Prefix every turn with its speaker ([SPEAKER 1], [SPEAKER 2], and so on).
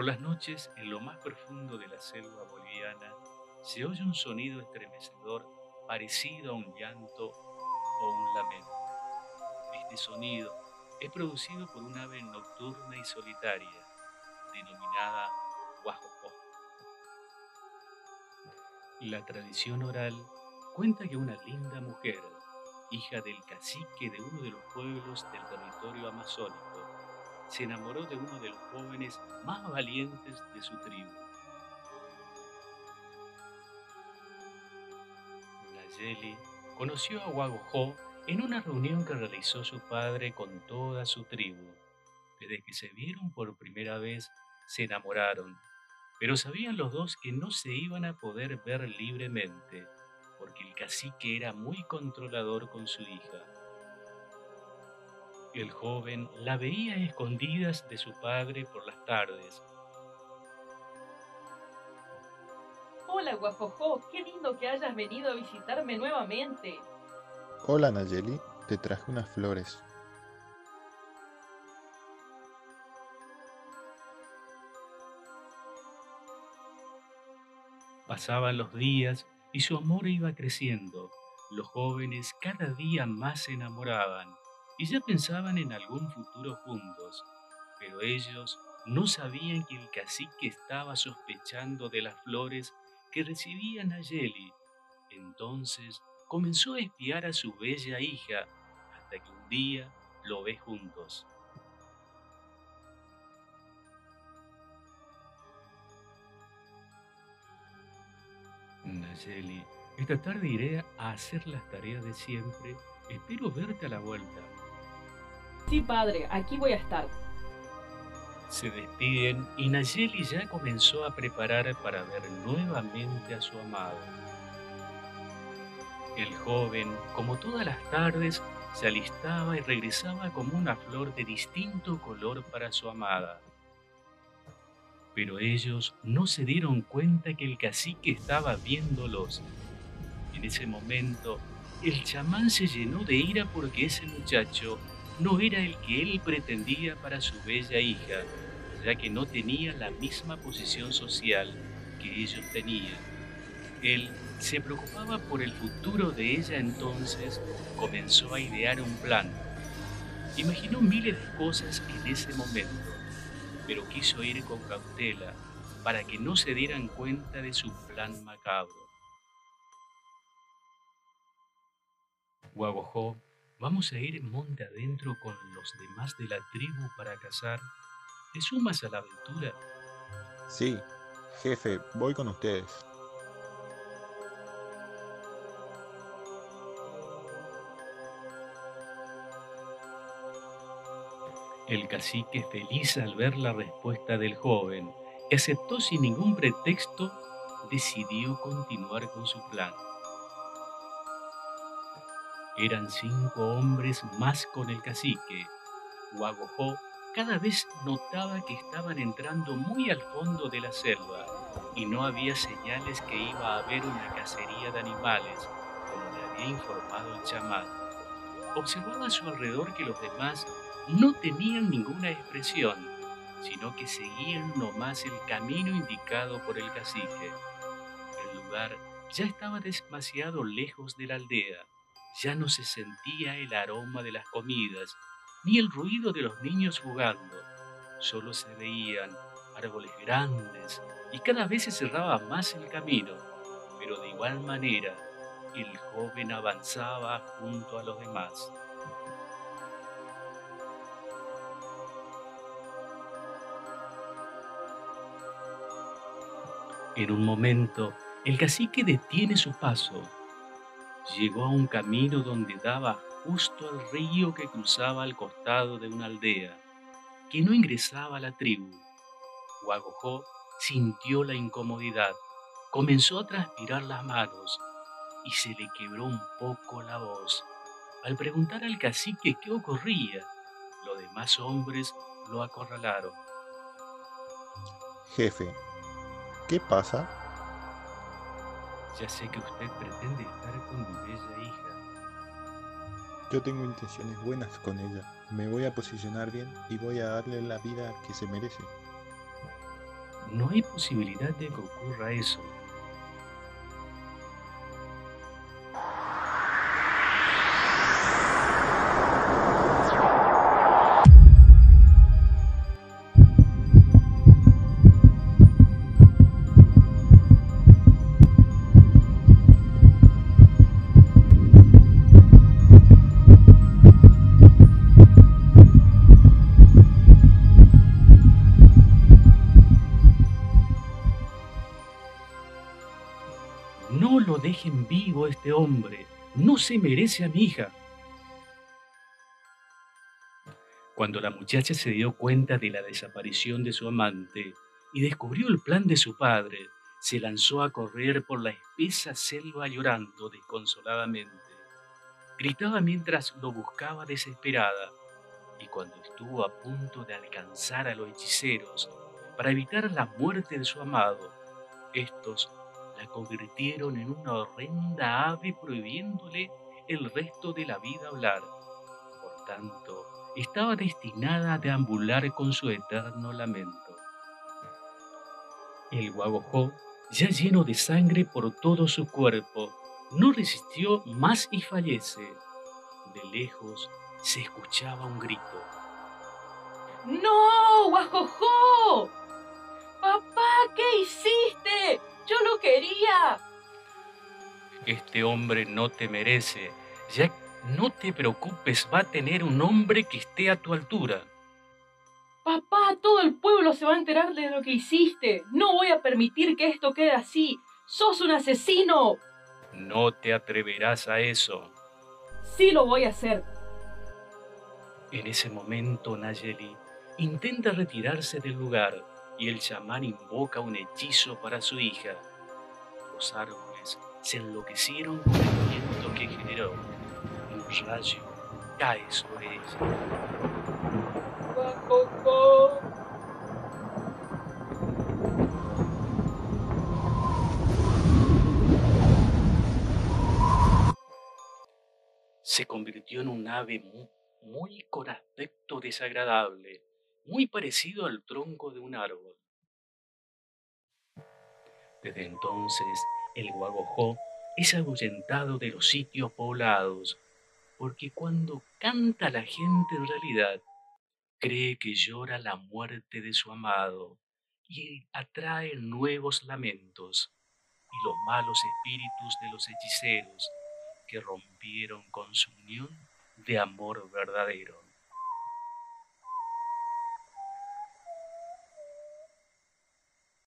[SPEAKER 1] Por las noches, en lo más profundo de la selva boliviana, se oye un sonido estremecedor parecido a un llanto o un lamento. Este sonido es producido por un ave nocturna y solitaria, denominada guajopó. La tradición oral cuenta que una linda mujer, hija del cacique de uno de los pueblos del territorio amazónico, se enamoró de uno de los jóvenes más valientes de su tribu. Nayeli conoció a Guagojó en una reunión que realizó su padre con toda su tribu. Desde que se vieron por primera vez, se enamoraron, pero sabían los dos que no se iban a poder ver libremente, porque el cacique era muy controlador con su hija. El joven la veía escondidas de su padre por las tardes.
[SPEAKER 2] Hola, Guajojó, qué lindo que hayas venido a visitarme nuevamente.
[SPEAKER 3] Hola Nayeli, te traje unas flores.
[SPEAKER 1] Pasaban los días y su amor iba creciendo. Los jóvenes cada día más se enamoraban y ya pensaban en algún futuro juntos, pero ellos no sabían que el cacique estaba sospechando de las flores que recibía Nayeli. Entonces comenzó a espiar a su bella hija hasta que un día lo ve juntos. Nayeli, esta tarde iré a hacer las tareas de siempre. Espero verte a la vuelta.
[SPEAKER 2] Sí, padre, aquí voy a estar.
[SPEAKER 1] Se despiden y Nayeli ya comenzó a preparar para ver nuevamente a su amado. El joven, como todas las tardes, se alistaba y regresaba como una flor de distinto color para su amada. Pero ellos no se dieron cuenta que el cacique estaba viéndolos. En ese momento, el chamán se llenó de ira porque ese muchacho no era el que él pretendía para su bella hija, ya que no tenía la misma posición social que ellos tenían. Él se preocupaba por el futuro de ella entonces comenzó a idear un plan. Imaginó miles de cosas en ese momento, pero quiso ir con cautela para que no se dieran cuenta de su plan macabro. Guagojó, vamos a ir monte adentro con los demás de la tribu para cazar. ¿Te sumas a la aventura?
[SPEAKER 3] Sí, jefe, voy con ustedes.
[SPEAKER 1] El cacique, feliz al ver la respuesta del joven, aceptó sin ningún pretexto, decidió continuar con su plan. Eran cinco hombres más con el cacique. Guagojó cada vez notaba que estaban entrando muy al fondo de la selva y no había señales que iba a haber una cacería de animales, como le había informado el chamán. Observaba a su alrededor que los demás no tenían ninguna expresión, sino que seguían nomás el camino indicado por el cacique. El lugar ya estaba demasiado lejos de la aldea, ya no se sentía el aroma de las comidas, ni el ruido de los niños jugando, solo se veían árboles grandes y cada vez se cerraba más el camino, pero de igual manera el joven avanzaba junto a los demás. En un momento, el cacique detiene su paso. Llegó a un camino donde daba justo al río que cruzaba al costado de una aldea, que no ingresaba la tribu. Guagojó sintió la incomodidad, comenzó a transpirar las manos y se le quebró un poco la voz. Al preguntar al cacique qué ocurría, los demás hombres lo acorralaron.
[SPEAKER 3] Jefe, ¿Qué pasa?
[SPEAKER 1] Ya sé que usted pretende estar con mi bella hija.
[SPEAKER 3] Yo tengo intenciones buenas con ella. Me voy a posicionar bien y voy a darle la vida que se merece.
[SPEAKER 1] no hay posibilidad de que ocurra eso. Dejen vivo este hombre. No se merece a mi hija. Cuando la muchacha se dio cuenta de la desaparición de su amante y descubrió el plan de su padre, se lanzó a correr por la espesa selva llorando desconsoladamente. Gritaba mientras lo buscaba desesperada y cuando estuvo a punto de alcanzar a los hechiceros para evitar la muerte de su amado, estos la convirtieron en una horrenda ave prohibiéndole el resto de la vida hablar. Por tanto, estaba destinada a deambular con su eterno lamento. El guagojó, ya lleno de sangre por todo su cuerpo, no resistió más y fallece. De lejos se escuchaba un grito.
[SPEAKER 2] ¡No, guajojo!
[SPEAKER 1] Este hombre no te merece. Ya no te preocupes, va a tener un hombre que esté a tu altura.
[SPEAKER 2] Papá, todo el pueblo se va a enterar de lo que hiciste. No voy a permitir que esto quede así. ¡Sos un asesino!
[SPEAKER 1] No te atreverás a eso.
[SPEAKER 2] Sí lo voy a hacer.
[SPEAKER 1] En ese momento, Nayeli intenta retirarse del lugar y el chamán invoca un hechizo para su hija. Los árboles se enloquecieron con el viento que generó. Un rayo cae sobre ella. Se convirtió en un ave muy, muy con aspecto desagradable muy parecido al tronco de un árbol. Desde entonces, el guagojó es ahuyentado de los sitios poblados, porque cuando canta la gente en realidad, cree que llora la muerte de su amado y atrae nuevos lamentos y los malos espíritus de los hechiceros que rompieron con su unión de amor verdadero.